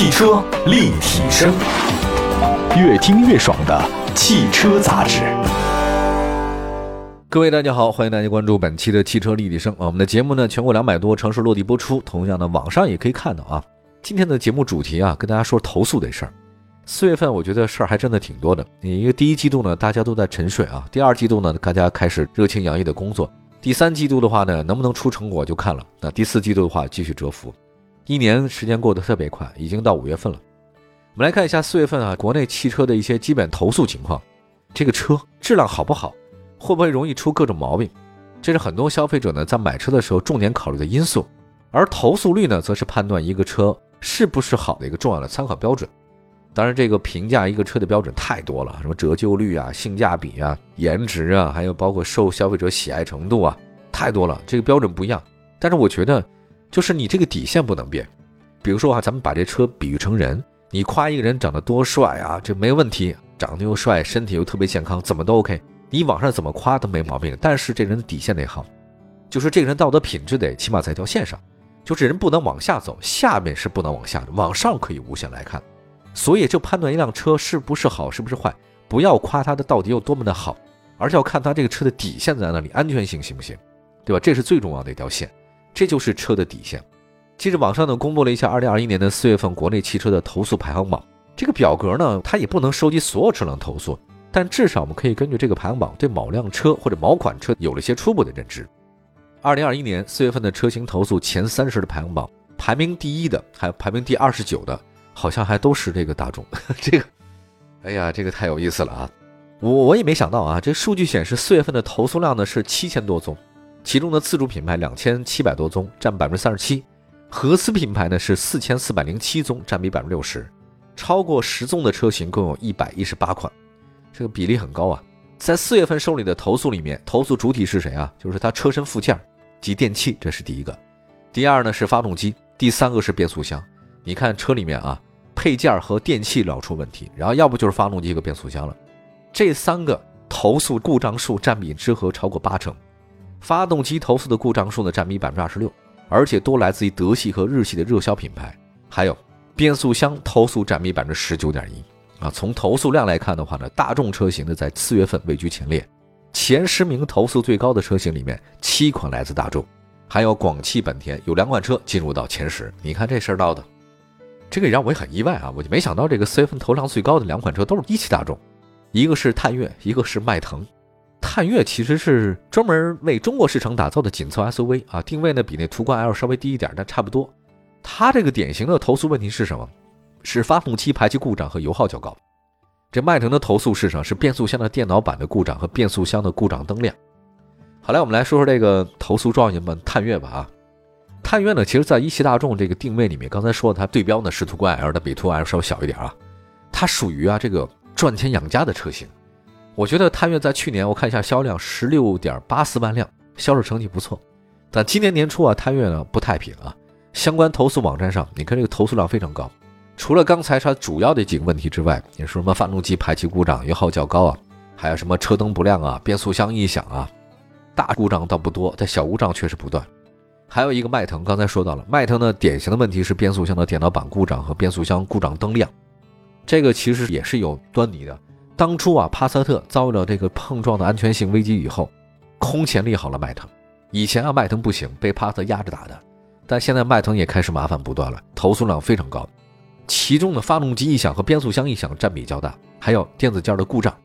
汽车立体声，越听越爽的汽车杂志。各位大家好，欢迎大家关注本期的汽车立体声啊。我们的节目呢，全国两百多城市落地播出，同样的网上也可以看到啊。今天的节目主题啊，跟大家说投诉的事儿。四月份我觉得事儿还真的挺多的，因为第一季度呢，大家都在沉睡啊；第二季度呢，大家开始热情洋溢的工作；第三季度的话呢，能不能出成果就看了。那第四季度的话，继续蛰伏。一年时间过得特别快，已经到五月份了。我们来看一下四月份啊，国内汽车的一些基本投诉情况。这个车质量好不好？会不会容易出各种毛病？这是很多消费者呢在买车的时候重点考虑的因素。而投诉率呢，则是判断一个车是不是好的一个重要的参考标准。当然，这个评价一个车的标准太多了，什么折旧率啊、性价比啊、颜值啊，还有包括受消费者喜爱程度啊，太多了，这个标准不一样。但是我觉得。就是你这个底线不能变，比如说啊，咱们把这车比喻成人，你夸一个人长得多帅啊，这没问题，长得又帅，身体又特别健康，怎么都 OK，你网上怎么夸都没毛病。但是这人的底线得好，就是这个人道德品质得起码在一条线上，就这人不能往下走，下面是不能往下的，往上可以无限来看。所以就判断一辆车是不是好，是不是坏，不要夸它的到底有多么的好，而是要看它这个车的底线在哪里，安全性行不行，对吧？这是最重要的一条线。这就是车的底线。其实网上呢公布了一下二零二一年的四月份国内汽车的投诉排行榜。这个表格呢，它也不能收集所有车辆投诉，但至少我们可以根据这个排行榜对某辆车或者某款车有了一些初步的认知。二零二一年四月份的车型投诉前三十的排行榜，排名第一的还有排名第二十九的，好像还都是这个大众。这个，哎呀，这个太有意思了啊！我我也没想到啊，这数据显示四月份的投诉量呢是七千多宗。其中的自主品牌两千七百多宗，占百分之三十七；合资品牌呢是四千四百零七宗，占比百分之六十。超过十宗的车型共有一百一十八款，这个比例很高啊。在四月份受理的投诉里面，投诉主体是谁啊？就是它车身附件及电器，这是第一个。第二呢是发动机，第三个是变速箱。你看车里面啊，配件和电器老出问题，然后要不就是发动机和变速箱了。这三个投诉故障数占比之和超过八成。发动机投诉的故障数呢占比百分之二十六，而且多来自于德系和日系的热销品牌。还有变速箱投诉占比百分之十九点一啊。从投诉量来看的话呢，大众车型呢在四月份位居前列，前十名投诉最高的车型里面，七款来自大众，还有广汽本田有两款车进入到前十。你看这事儿闹的，这个让我也很意外啊！我就没想到这个四月份投量最高的两款车都是一汽大众，一个是探岳，一个是迈腾。探岳其实是专门为中国市场打造的紧凑 SUV 啊，定位呢比那途观 L 稍微低一点，但差不多。它这个典型的投诉问题是什么？是发动机排气故障和油耗较高。这迈腾的投诉是什么？是变速箱的电脑板的故障和变速箱的故障灯亮。好来，我们来说说这个投诉状元们探岳吧啊。探岳呢，其实在一汽大众这个定位里面，刚才说的它对标呢是途观 L 的，比途观 L 稍微小一点啊。它属于啊这个赚钱养家的车型。我觉得探岳在去年我看一下销量十六点八四万辆，销售成绩不错。但今年年初啊，探岳呢不太平啊。相关投诉网站上，你看这个投诉量非常高。除了刚才它主要的几个问题之外，你说什么发动机排气故障、油耗较高啊，还有什么车灯不亮啊、变速箱异响啊，大故障倒不多，但小故障确实不断。还有一个迈腾，刚才说到了，迈腾呢典型的问题是变速箱的电脑板故障和变速箱故障灯亮，这个其实也是有端倪的。当初啊，帕萨特遭遇了这个碰撞的安全性危机以后，空前利好了迈腾。以前啊，迈腾不行，被帕萨特压着打的，但现在迈腾也开始麻烦不断了，投诉量非常高。其中的发动机异响和变速箱异响占比较大，还有电子件的故障。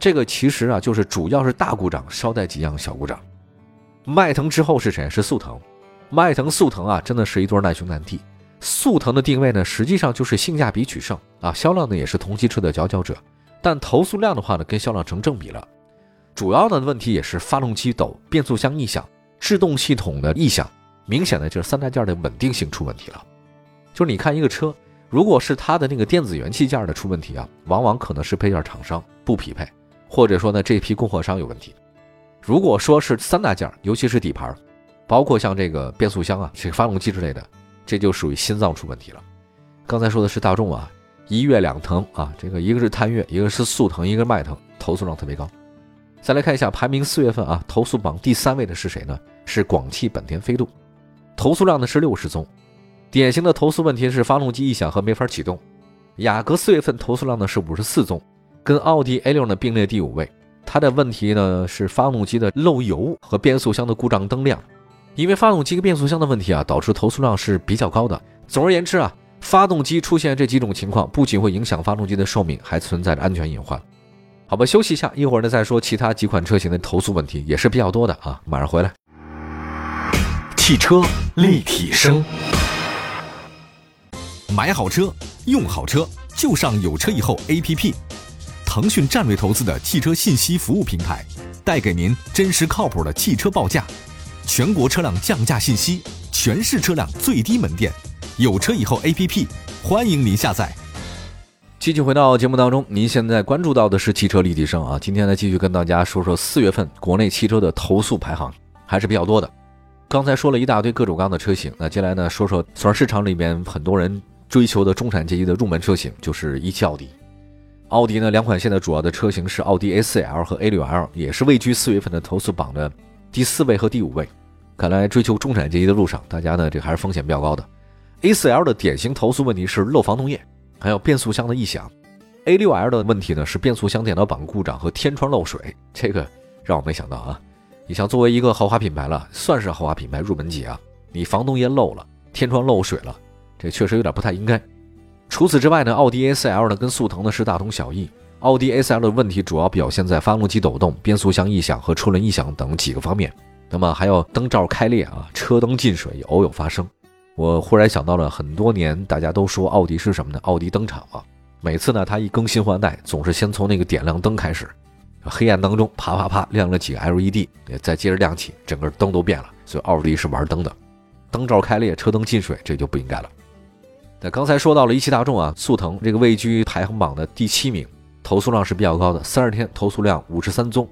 这个其实啊，就是主要是大故障，捎带几样小故障。迈腾之后是谁？是速腾。迈腾、速腾啊，真的是一对难兄难弟。速腾的定位呢，实际上就是性价比取胜啊，销量呢也是同级车的佼佼者。但投诉量的话呢，跟销量成正比了。主要的问题也是发动机抖、变速箱异响、制动系统的异响，明显的就是三大件的稳定性出问题了。就是你看一个车，如果是它的那个电子元器件的出问题啊，往往可能是配件厂商不匹配，或者说呢这批供货商有问题。如果说是三大件，尤其是底盘，包括像这个变速箱啊、这个发动机之类的，这就属于心脏出问题了。刚才说的是大众啊。一月两腾啊，这个一个是探岳，一个是速腾，一个是迈腾，投诉量特别高。再来看一下排名四月份啊，投诉榜第三位的是谁呢？是广汽本田飞度，投诉量呢是六十宗。典型的投诉问题是发动机异响和没法启动。雅阁四月份投诉量呢是五十四宗，跟奥迪 A 六呢并列第五位。它的问题呢是发动机的漏油和变速箱的故障灯亮。因为发动机跟变速箱的问题啊，导致投诉量是比较高的。总而言之啊，发动机出现这几种情况，不仅会影响发动机的寿命，还存在着安全隐患。好吧，休息一下，一会儿呢再说其他几款车型的投诉问题，也是比较多的啊。马上回来。汽车立体声，买好车，用好车，就上有车以后 APP。腾讯战略投资的汽车信息服务平台，带给您真实靠谱的汽车报价。全国车辆降价信息，全市车辆最低门店，有车以后 APP，欢迎您下载。继续回到节目当中，您现在关注到的是汽车立体声啊。今天呢，继续跟大家说说四月份国内汽车的投诉排行，还是比较多的。刚才说了一大堆各种各样的车型，那接下来呢，说说算市场里面很多人追求的中产阶级的入门车型，就是一汽奥迪。奥迪呢，两款现在主要的车型是奥迪 A4L 和 A6L，也是位居四月份的投诉榜的。第四位和第五位，看来追求中产阶级的路上，大家呢这还是风险比较高的。A4L 的典型投诉问题是漏防冻液，还有变速箱的异响。A6L 的问题呢是变速箱电脑板故障和天窗漏水，这个让我没想到啊！你像作为一个豪华品牌了，算是豪华品牌入门级啊，你防冻液漏了，天窗漏水了，这确实有点不太应该。除此之外呢，奥迪 A4L 呢跟速腾呢是大同小异。奥迪 A4L 的问题主要表现在发动机抖动、变速箱异响和车轮异响等几个方面。那么还有灯罩开裂啊，车灯进水也偶有发生。我忽然想到了很多年，大家都说奥迪是什么呢？奥迪灯厂啊。每次呢，它一更新换代，总是先从那个点亮灯开始，黑暗当中啪啪啪亮了几个 LED，再接着亮起，整个灯都变了。所以奥迪是玩灯的，灯罩开裂、车灯进水，这就不应该了。那刚才说到了一汽大众啊，速腾这个位居排行榜的第七名。投诉量是比较高的，三十天投诉量五十三宗，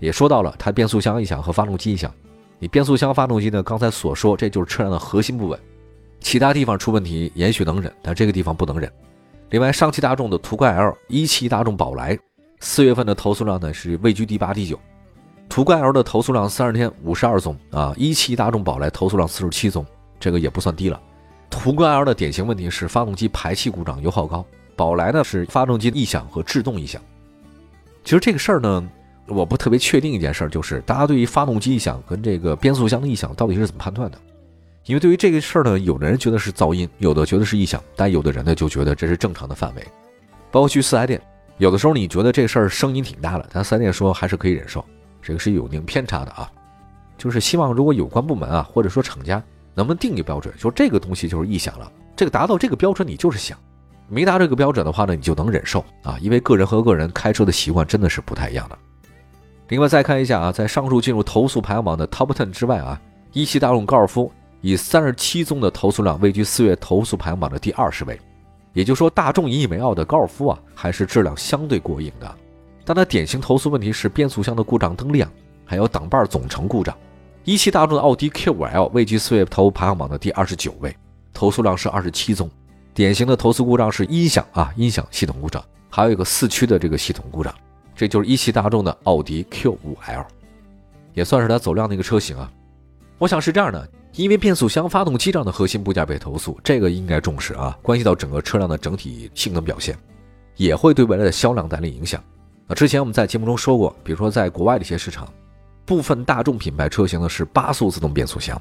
也说到了它变速箱异响和发动机异响。你变速箱、发动机呢？刚才所说，这就是车辆的核心部分，其他地方出问题也许能忍，但这个地方不能忍。另外，上汽大众的途观 L、一汽大众宝来，四月份的投诉量呢是位居第八、第九。途观 L 的投诉量三十天五十二宗啊，一汽大众宝来投诉量四十七宗，这个也不算低了。途观 L 的典型问题是发动机排气故障、油耗高。宝来呢是发动机异响和制动异响。其实这个事儿呢，我不特别确定一件事儿，就是大家对于发动机异响跟这个变速箱的异响到底是怎么判断的？因为对于这个事儿呢，有的人觉得是噪音，有的觉得是异响，但有的人呢就觉得这是正常的范围。包括去四 S 店，有的时候你觉得这事儿声音挺大的，但四 S 店说还是可以忍受，这个是有一定偏差的啊。就是希望如果有关部门啊，或者说厂家能不能定一个标准，说这个东西就是异响了，这个达到这个标准你就是响。没达这个标准的话呢，你就能忍受啊，因为个人和个人开车的习惯真的是不太一样的。另外再看一下啊，在上述进入投诉排行榜的 Top Ten 之外啊，一汽大众高尔夫以三十七宗的投诉量位居四月投诉排行榜的第二十位。也就是说，大众引以为傲的高尔夫啊，还是质量相对过硬的。但它典型投诉问题是变速箱的故障灯亮，还有挡把总成故障。一汽大众的奥迪 Q5L 位居四月投排行榜的第二十九位，投诉量是二十七宗。典型的投诉故障是音响啊，音响系统故障，还有一个四驱的这个系统故障，这就是一汽大众的奥迪 Q5L，也算是它走量的一个车型啊。我想是这样的，因为变速箱、发动机这样的核心部件被投诉，这个应该重视啊，关系到整个车辆的整体性能表现，也会对未来的销量带来影响。那之前我们在节目中说过，比如说在国外的一些市场，部分大众品牌车型呢是八速自动变速箱，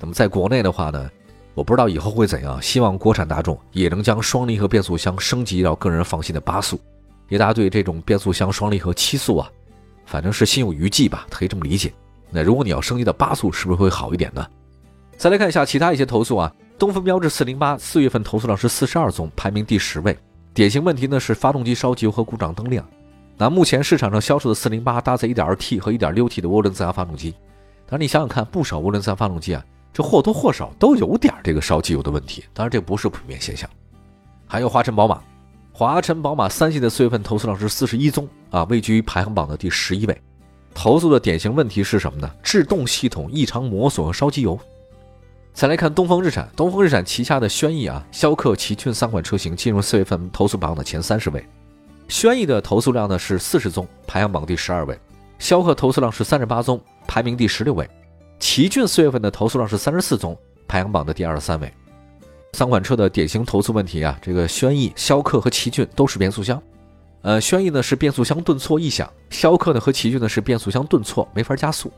那么在国内的话呢？我不知道以后会怎样，希望国产大众也能将双离合变速箱升级到更人放心的八速。因为大家对这种变速箱双离合七速啊，反正是心有余悸吧，可以这么理解。那如果你要升级到八速，是不是会好一点呢？再来看一下其他一些投诉啊，东风标致四零八四月份投诉量是四十二宗，排名第十位。典型问题呢是发动机烧机油和故障灯亮。那目前市场上销售的四零八搭载 1.2T 和 1.6T 的涡轮增压发动机，但是你想想看，不少涡轮增压发动机啊。这或多或少都有点这个烧机油的问题，当然这不是普遍现象。还有华晨宝马，华晨宝马三系的四月份投诉量是四十一宗啊，位居排行榜的第十一位。投诉的典型问题是什么呢？制动系统异常磨损和烧机油。再来看东风日产，东风日产旗下的轩逸啊、逍客、奇骏三款车型进入四月份投诉榜的前三十位。轩逸的投诉量呢是四十宗，排行榜第十二位；逍客投诉量是三十八宗，排名第十六位。奇骏四月份的投诉量是三十四宗，排行榜的第二十三位。三款车的典型投诉问题啊，这个轩逸、逍客和奇骏都是变速箱。呃，轩逸呢是变速箱顿挫异响，逍客呢和奇骏呢是变速箱顿挫没法加速。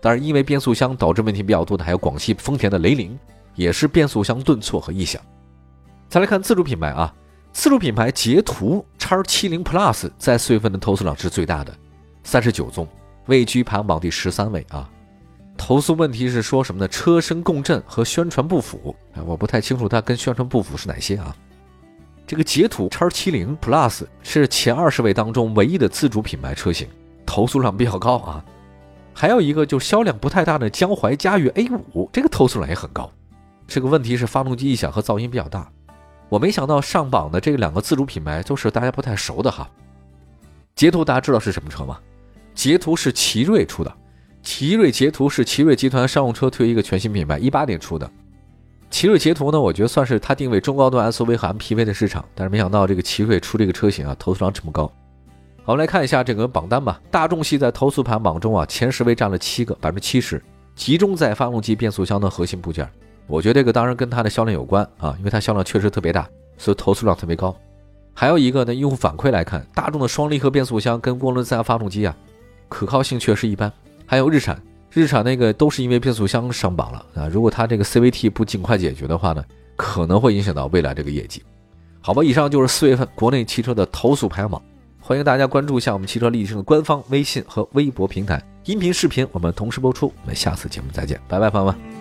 当然，因为变速箱导致问题比较多的还有广汽丰田的雷凌，也是变速箱顿挫和异响。再来看自主品牌啊，自主品牌捷途叉七零 Plus 在四月份的投诉量是最大的，三十九宗，位居排行榜第十三位啊。投诉问题是说什么呢？车身共振和宣传不符。我不太清楚它跟宣传不符是哪些啊？这个捷途叉七零 Plus 是前二十位当中唯一的自主品牌车型，投诉量比较高啊。还有一个就销量不太大的江淮嘉悦 A 五，这个投诉量也很高。这个问题是发动机异响和噪音比较大。我没想到上榜的这两个自主品牌都是大家不太熟的哈。捷途大家知道是什么车吗？捷途是奇瑞出的。奇瑞捷途是奇瑞集团商用车推一个全新品牌，一八年出的。奇瑞捷途呢，我觉得算是它定位中高端 SUV 和 MPV 的市场，但是没想到这个奇瑞出这个车型啊，投诉量这么高。我们来看一下这个榜单吧。大众系在投诉排行榜中啊，前十位占了七个，百分之七十，集中在发动机、变速箱的核心部件。我觉得这个当然跟它的销量有关啊，因为它销量确实特别大，所以投诉量特别高。还有一个呢，用户反馈来看，大众的双离合变速箱跟涡轮增压发动机啊，可靠性确实一般。还有日产，日产那个都是因为变速箱上榜了啊！如果它这个 CVT 不尽快解决的话呢，可能会影响到未来这个业绩。好吧，以上就是四月份国内汽车的投诉排行榜，欢迎大家关注一下我们汽车立体声的官方微信和微博平台，音频视频我们同时播出。我们下次节目再见，拜拜，朋友们。